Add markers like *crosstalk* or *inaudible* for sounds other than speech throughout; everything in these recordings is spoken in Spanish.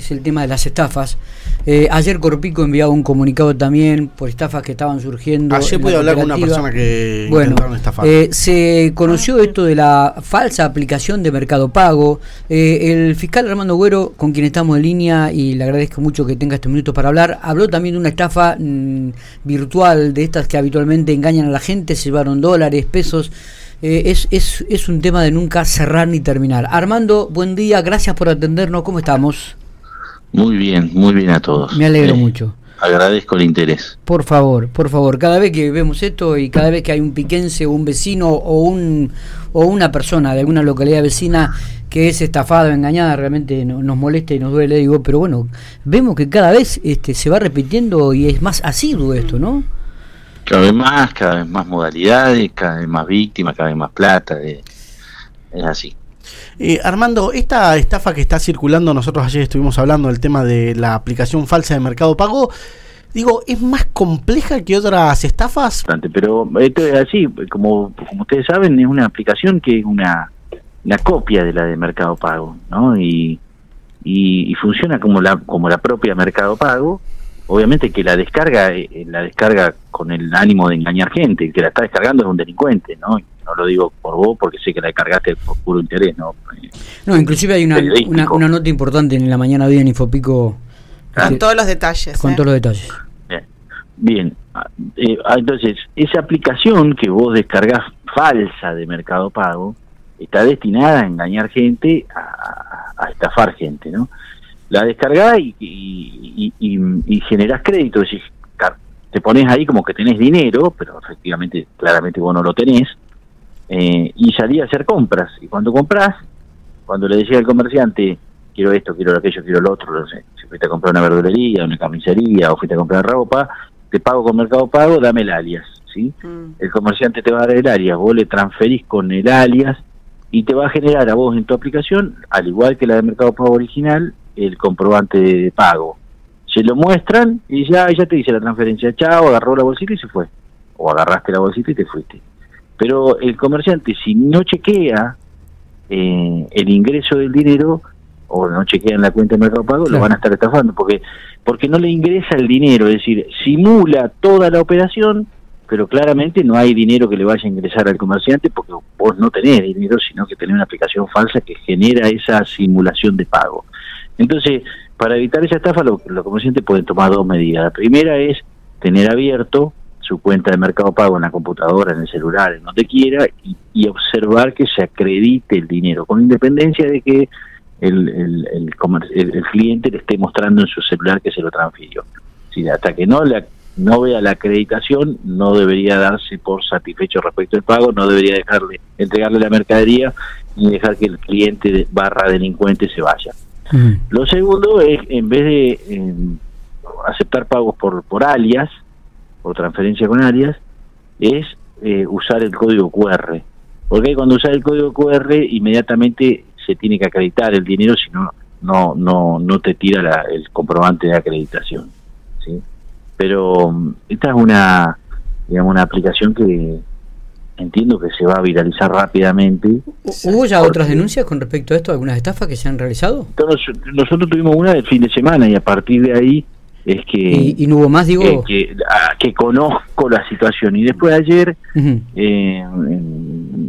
es el tema de las estafas. Eh, ayer Corpico enviaba un comunicado también por estafas que estaban surgiendo. Ayer pude hablar con una persona que bueno, estafar. Eh, se conoció esto de la falsa aplicación de Mercado Pago. Eh, el fiscal Armando Güero, con quien estamos en línea y le agradezco mucho que tenga estos minutos para hablar, habló también de una estafa mm, virtual de estas que habitualmente engañan a la gente, se llevaron dólares, pesos. Eh, es, es, es un tema de nunca cerrar ni terminar. Armando, buen día, gracias por atendernos, ¿cómo estamos? Muy bien, muy bien a todos. Me alegro mucho. Agradezco el interés. Por favor, por favor, cada vez que vemos esto y cada vez que hay un piquense o un vecino o, un, o una persona de alguna localidad vecina que es estafada o engañada, realmente nos molesta y nos duele, digo, pero bueno, vemos que cada vez este, se va repitiendo y es más asiduo esto, ¿no? Cada vez más, cada vez más modalidades, cada vez más víctimas, cada vez más plata. es así. Eh, Armando, esta estafa que está circulando, nosotros ayer estuvimos hablando del tema de la aplicación falsa de Mercado Pago. Digo, ¿es más compleja que otras estafas? Pero esto es así, como, como ustedes saben, es una aplicación que es una, una copia de la de Mercado Pago, ¿no? Y, y, funciona como la, como la propia Mercado Pago, obviamente que la descarga eh, la descarga con el ánimo de engañar gente, el que la está descargando es un delincuente, ¿no? No lo digo por vos porque sé que la descargaste por puro interés, ¿no? No, inclusive hay una, una, nota importante en la mañana de en Infopico. Con todos los detalles. Con ¿eh? todos los detalles. Bien, ah, eh, ah, entonces, esa aplicación que vos descargas falsa de Mercado Pago está destinada a engañar gente, a, a estafar gente, ¿no? La descargás y, y, y, generás crédito, te pones ahí como que tenés dinero, pero efectivamente, claramente vos no lo tenés, eh, y salí a hacer compras. Y cuando compras, cuando le decía al comerciante, quiero esto, quiero aquello, quiero lo otro, no sé, si fuiste a comprar una verdulería, una camisería o fuiste a comprar ropa, te pago con Mercado Pago, dame el alias, ¿sí? Mm. El comerciante te va a dar el alias, vos le transferís con el alias y te va a generar a vos en tu aplicación, al igual que la de Mercado Pago original, el comprobante de pago. Se lo muestran y ya, ya te dice la transferencia, chao, agarró la bolsita y se fue. O agarraste la bolsita y te fuiste. Pero el comerciante, si no chequea eh, el ingreso del dinero, o no chequea en la cuenta de Mercado Pago, lo van a estar estafando, porque, porque no le ingresa el dinero, es decir, simula toda la operación, pero claramente no hay dinero que le vaya a ingresar al comerciante porque vos no tenés dinero, sino que tenés una aplicación falsa que genera esa simulación de pago. Entonces, para evitar esa estafa, los comerciantes pueden tomar dos medidas. La primera es tener abierto su cuenta de Mercado Pago en la computadora, en el celular, en donde quiera, y, observar que se acredite el dinero, con independencia de que el, el, el, cliente le esté mostrando en su celular que se lo transfirió. Si hasta que no le no vea la acreditación, no debería darse por satisfecho respecto al pago, no debería dejarle entregarle la mercadería ni dejar que el cliente barra delincuente se vaya. Lo segundo es, en vez de em, aceptar pagos por, por alias, o transferencia con alias, es eh, usar el código QR. Porque cuando usar el código QR, inmediatamente se tiene que acreditar el dinero, si no, no, no, no te tira el comprobante de acreditación. ¿sí? Pero mm, esta es una, digamos, una aplicación que, entiendo que se va a viralizar rápidamente. ¿Hubo ya otras denuncias con respecto a esto, algunas estafas que se han realizado? nosotros tuvimos una del fin de semana y a partir de ahí es que... ¿Y, no hubo más, digo? que, que, conozco la situación. Y después ayer, eh,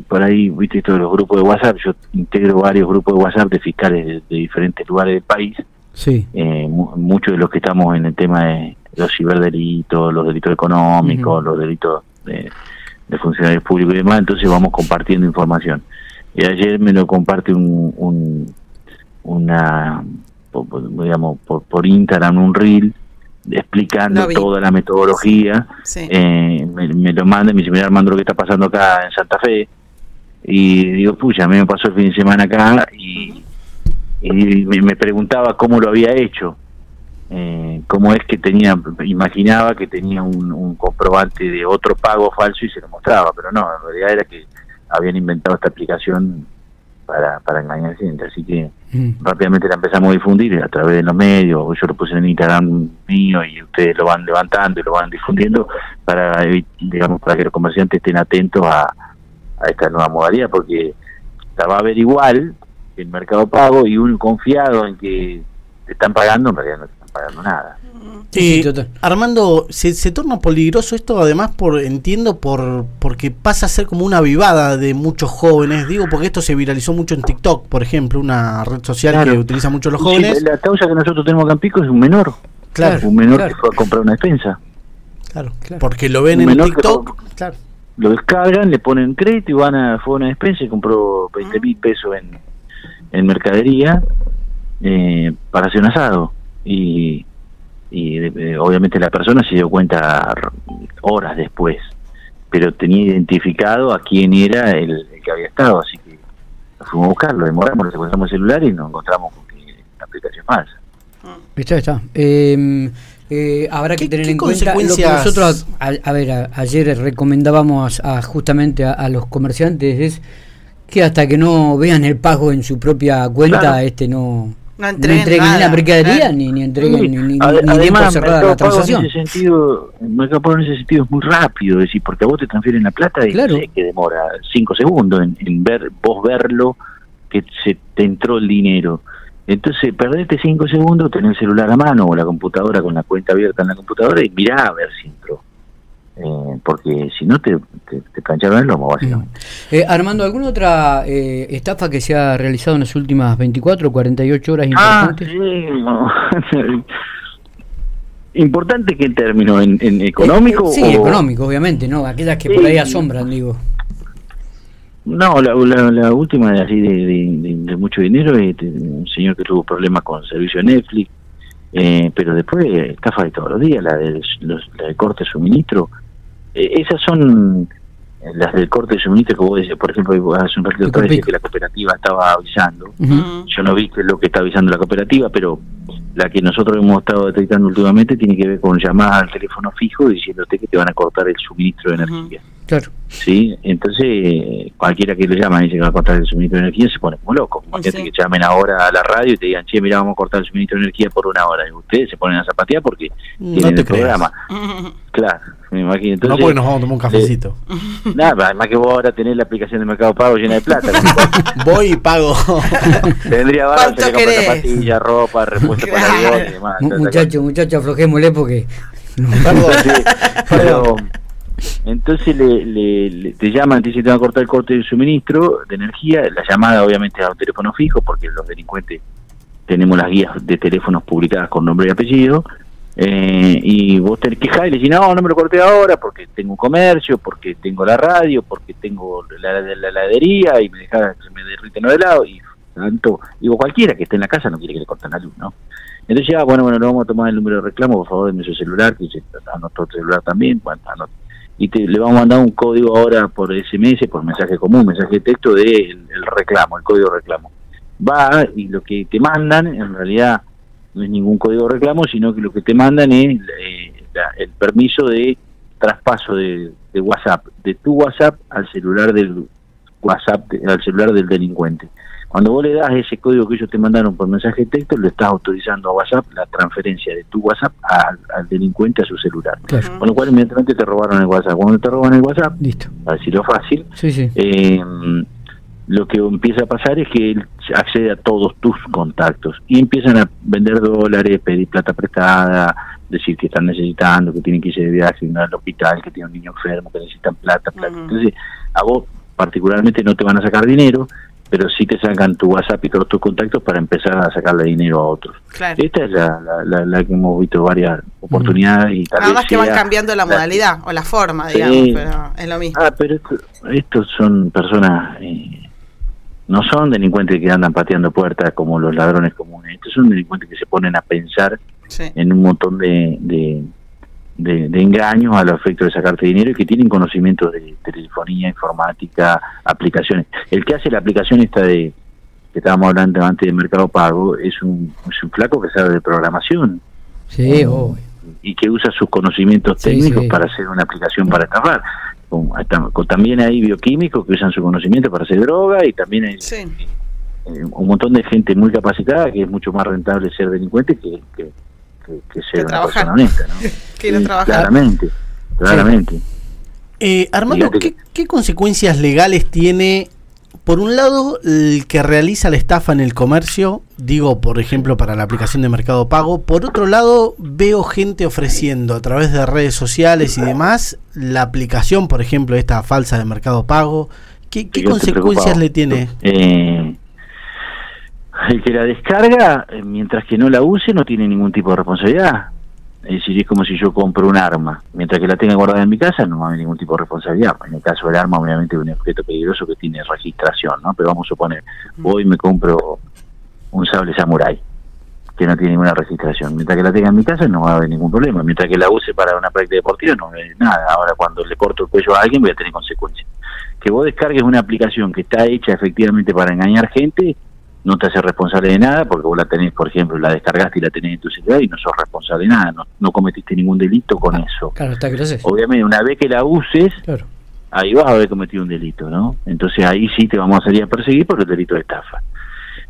por ahí, viste, todos los grupos de WhatsApp, yo integro varios grupos de WhatsApp de fiscales de, diferentes lugares del país. Sí. Eh, muchos de los que estamos en el tema de los ciberdelitos, los delitos económicos, los delitos de de funcionarios públicos y demás, entonces vamos compartiendo información. Y ayer me lo comparte un, un una, digamos, por, por Instagram, un reel, explicando toda la metodología. Eh, me, lo manda y me dice, mira Armando lo que está pasando acá en Santa Fe. Y digo, pucha, a mí me pasó el fin de semana acá y, y me preguntaba cómo lo había hecho eh, cómo es que tenía, imaginaba que tenía un, comprobante de otro pago falso y se lo mostraba, pero no, en realidad era que habían inventado esta aplicación para, para engañar gente, así que mm. rápidamente la empezamos a difundir a través de los medios, yo lo puse en Instagram mío y ustedes lo van levantando y lo van difundiendo para, digamos, para que los comerciantes estén atentos a, a esta nueva modalidad, porque la va a ver igual el mercado pago y uno confiado en que te están pagando, en realidad no pagando nada. Sí, Armando, se, se, torna peligroso esto además por entiendo por porque pasa a ser como una vivada de muchos jóvenes, digo porque esto se viralizó mucho en TikTok, por ejemplo, una red social que utiliza mucho los jóvenes. la causa que nosotros tenemos acá en Pico es un menor, claro, un menor que fue a comprar una despensa. Claro, porque lo ven en TikTok, claro. Lo descargan, le ponen crédito y van a fue a una despensa y compró 20 mil pesos en, en mercadería eh, para hacer un asado y y eh, obviamente la persona se dio cuenta horas después, pero tenía identificado a quién era el, que había estado, así que fuimos a buscarlo, demoramos, le encontramos el celular y nos encontramos con que la aplicación falsa. Está, está. Em, eh, habrá que tener en cuenta lo que nosotros, a, ver, ayer recomendábamos a, justamente a, los comerciantes es que hasta que no vean el pago en su propia cuenta, este no no entreguen, ni la mercadería ni, ni entreguen ni, ni, Además, cerrada la transacción. En ese sentido, Mercado en ese sentido es muy rápido, es decir, porque a vos te transfieren la plata y sé que demora cinco segundos en, ver vos verlo que se te entró el dinero. Entonces, perdete cinco segundos, tenés el celular a mano o la computadora con la cuenta abierta en la computadora y mirá a ver si entró. Eh, porque si no te, te, plancharon el lomo, básicamente. Mm. Eh, Armando, ¿alguna otra eh, estafa que se ha realizado en las últimas 24 o 48 horas ah, *laughs* importante? ¿Importante qué término? ¿En, económico? sí, económico, obviamente, ¿no? Aquellas que por ahí asombran, digo. No, la, la, última así de, de, mucho dinero es un señor que tuvo problemas con servicio Netflix, pero después estafa de todos los días, la del, los, la del corte de suministro, eh, esas son eh, las del corte de suministro que vos decís, por ejemplo, hace un ratito que la cooperativa estaba avisando. Yo no vi que lo que está avisando la cooperativa, pero la que nosotros hemos estado detectando últimamente tiene que ver con llamadas al teléfono fijo diciéndote que te van a cortar el suministro de energía. Claro. Sí, entonces cualquiera que lo llama y dice que va a cortar el suministro de energía se pone como loco. Imagínate que llamen ahora a la radio y te digan, che, mira, vamos a cortar el suministro de energía por una hora. Y ustedes se ponen a zapatear porque tienen el programa. *laughs* Claro, me imagino. Entonces, no porque nos vamos a tomar un cafecito. *laughs* nada, además que vos ahora tenés la aplicación de Mercado Pago llena de plata. *laughs* Voy y pago. Tendría barato, se comprar zapatillas, ropa, repuesto para el y demás. Muchachos, muchachos, aflojémosle porque... Perdón, sí, pero entonces le, te llaman, te dicen te van a cortar el corte de suministro de energía, la llamada obviamente a un teléfono fijo, porque los delincuentes tenemos las guías de teléfonos publicadas con nombre y apellido, eh, y vos te quejás y le decís, no, no me lo corté ahora porque tengo un comercio, porque tengo la radio, porque tengo la, la, heladería y me deja me derriten los helados, y tanto, digo, cualquiera que esté en la casa no quiere que le corten la luz, ¿no? Entonces ya, bueno, bueno, le vamos a tomar el número de reclamo, por favor, denme su celular, que anotó el celular también, bueno, y te, le vamos a mandar un código ahora por SMS, por mensaje común, mensaje de texto de el, reclamo, el código de reclamo. Va y lo que te mandan en realidad no es ningún código de reclamo, sino que lo que te mandan es eh, el permiso de traspaso de, WhatsApp, de tu WhatsApp al celular del WhatsApp, al celular del delincuente. Cuando vos le das ese código que ellos te mandaron por mensaje de texto, le estás autorizando a WhatsApp la transferencia de tu WhatsApp al, delincuente a su celular. Con lo cual inmediatamente te robaron el WhatsApp. Cuando te roban el WhatsApp, Listo. a decirlo fácil, Eh, lo que empieza a pasar es que él accede a todos tus contactos y empiezan a vender dólares, pedir plata prestada, decir que están necesitando, que tienen que irse de viaje al hospital, que tiene un niño enfermo, que necesitan plata, plata. Entonces, a vos particularmente no te van a sacar dinero, pero sí te sacan tu WhatsApp y todos tus contactos para empezar a sacarle dinero a otros. Esta es la, la, que hemos visto varias oportunidades. y Nada más que van cambiando la modalidad o la forma, digamos, pero es lo mismo. Ah, pero estos son personas, eh, no son delincuentes que andan pateando puertas como los ladrones comunes, estos son delincuentes que se ponen a pensar en un montón de de, de engaños a los efectos de sacarte dinero y que tienen conocimientos de, telefonía, informática, aplicaciones. El que hace la aplicación esta de que estábamos hablando antes de Mercado Pago es un, es un flaco que sabe de programación. Sí, Y que usa sus conocimientos técnicos para hacer una aplicación para estafar. también hay bioquímicos que usan su conocimiento para hacer droga y también hay eh, un montón de gente muy capacitada que es mucho más rentable ser delincuente que, que que, ser una persona honesta, ¿no? *laughs* Claramente, claramente. Eh, Armando, ¿qué, consecuencias legales tiene por un lado, el que realiza la estafa en el comercio, digo, por ejemplo, para la aplicación de Mercado Pago. Por otro lado, veo gente ofreciendo a través de redes sociales y demás la aplicación, por ejemplo, esta falsa de Mercado Pago. ¿Qué, consecuencias le tiene? Eh, el que la descarga, eh, mientras que no la use, no tiene ningún tipo de responsabilidad. Es decir, es como si yo compro un arma. Mientras que la tenga guardada en mi casa, no hay ningún tipo de responsabilidad. En el caso del arma, obviamente es un objeto peligroso que tiene registración, ¿no? Pero vamos a suponer, hoy me compro un sable samurai que no tiene ninguna registración. Mientras que la tenga en mi casa, no va a haber ningún problema. Mientras que la use para una práctica deportiva, no hay nada. Ahora, cuando le corto el cuello a alguien, voy a tener consecuencias. Que vos descargues una aplicación que está hecha efectivamente para engañar gente, no te hace responsable de nada porque vos la tenés, por ejemplo, la descargaste y la tenés en tu celular y no sos responsable de nada, no, cometiste ningún delito con ah, eso. Claro, está que Obviamente, una vez que la uses, ahí vas a haber cometido un delito, ¿no? Entonces ahí sí te vamos a salir a perseguir por el delito de estafa.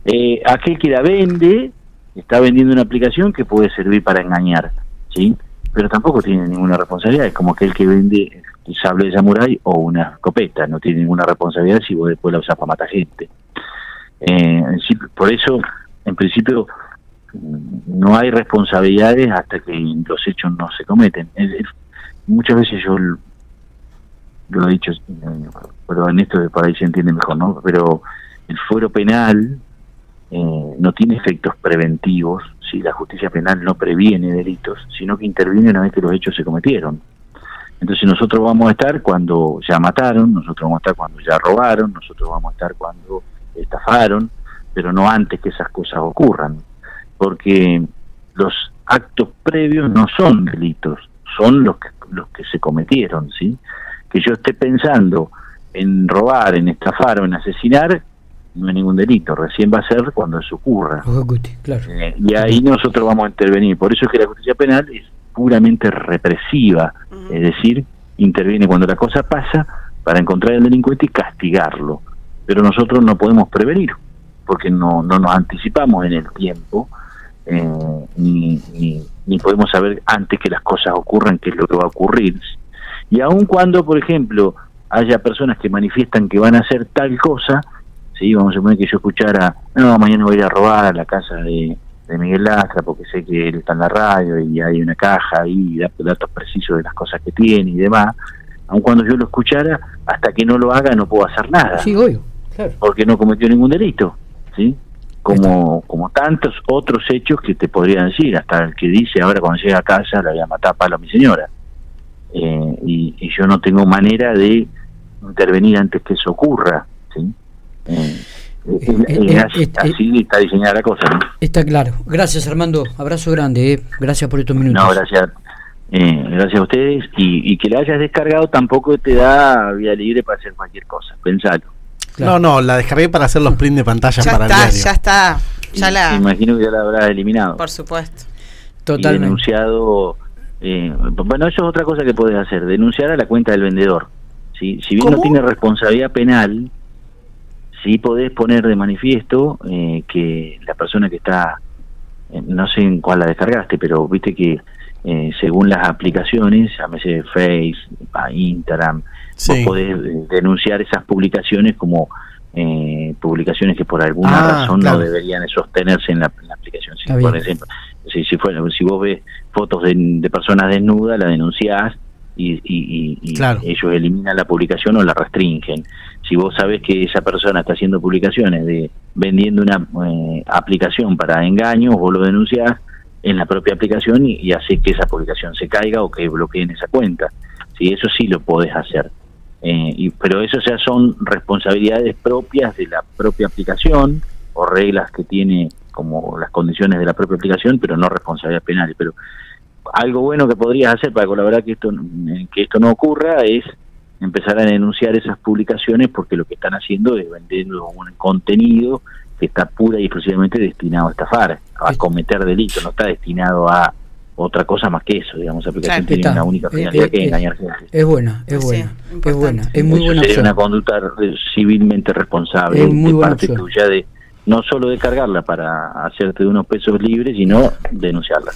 Eh, aquel que la vende, está vendiendo una aplicación que puede servir para engañar, ¿sí? Pero tampoco tiene ninguna responsabilidad, es como aquel que vende el sable de samurai o una escopeta, no tiene ninguna responsabilidad si vos después la usás para matar gente. Eh, por eso, en principio, no hay responsabilidades hasta que los hechos no se cometen. muchas veces yo lo he dicho, pero en esto para ahí se entiende mejor, ¿no? Pero el fuero penal eh, no tiene efectos preventivos, si la justicia penal no previene delitos, sino que interviene una vez que los hechos se cometieron. Entonces nosotros vamos a estar cuando ya mataron, nosotros vamos a estar cuando ya robaron, nosotros vamos a estar cuando estafaron, pero no antes que esas cosas ocurran, porque los actos previos no son delitos, son los que, los que se cometieron, ¿sí? Que yo esté pensando en robar, en estafar o en asesinar, no hay ningún delito, recién va a ser cuando eso ocurra. Eh, y ahí nosotros vamos a intervenir. Por eso es que la justicia penal es puramente represiva, es decir, interviene cuando la cosa pasa para encontrar al delincuente y castigarlo pero nosotros no podemos prevenir, porque no, no nos anticipamos en el tiempo, eh, ni, ni, podemos saber antes que las cosas ocurran qué es lo que va a ocurrir. Y aun cuando, por ejemplo, haya personas que manifiestan que van a hacer tal cosa, ¿sí? vamos a suponer que yo escuchara, no, mañana voy a ir a robar a la casa de, de Miguel Lastra porque sé que él está en la radio y hay una caja ahí, datos precisos de las cosas que tiene y demás, aun cuando yo lo escuchara, hasta que no lo haga no puedo hacer nada. Sí, obvio porque no cometió ningún delito, ¿sí? Como, como tantos otros hechos que te podrían decir, hasta el que dice ahora cuando llega a casa la voy a matar a palo a mi señora. Eh, y, yo no tengo manera de intervenir antes que eso ocurra, ¿sí? Eh, eh, así, está diseñada la cosa. Está claro. Gracias, Armando. Abrazo grande. Gracias por estos minutos. No, gracias. gracias a ustedes. Y, y que la hayas descargado tampoco te da vía libre para hacer cualquier cosa. Pensalo. No, no, la descargué para hacer los prints de pantalla ya para está, el diario. Ya está, ya la... imagino que ya la habrás eliminado. Por supuesto. Totalmente. Y denunciado... Eh, bueno, eso es otra cosa que puedes hacer, denunciar a la cuenta del vendedor. Si bien no tiene responsabilidad penal, sí podés poner de manifiesto eh, que la persona que está, eh, no sé en cuál la descargaste, pero viste que eh, según las aplicaciones, llámese Face, Instagram, vos podés eh, denunciar esas publicaciones como eh, publicaciones que por alguna ah, razón no deberían sostenerse en la, aplicación. Si, por ejemplo, si, si, si vos ves fotos de, personas desnudas, la denunciás y, y, ellos eliminan la publicación o la restringen. Si vos sabés que esa persona está haciendo publicaciones de vendiendo una aplicación para engaños, vos lo denunciás en la propia aplicación y, hace que esa publicación se caiga o que bloqueen esa cuenta. Sí, eso sí lo podés hacer. Eh, y, pero eso ya son responsabilidades propias de la propia aplicación o reglas que tiene como las condiciones de la propia aplicación, pero no responsabilidades penales. Pero algo bueno que podrías hacer para colaborar que esto que esto no ocurra es empezar a denunciar esas publicaciones porque lo que están haciendo es vendiendo un contenido que está pura y exclusivamente destinado a estafar, a cometer delitos, no está destinado a otra cosa más que eso, digamos, la aplicación tiene una única eh, finalidad que es eh, engañar gente. Es buena, es buena, es buena, es muy buena. Sería una conducta civilmente responsable de parte tuya de no solo de cargarla para hacerte de unos pesos libres, sino denunciarla.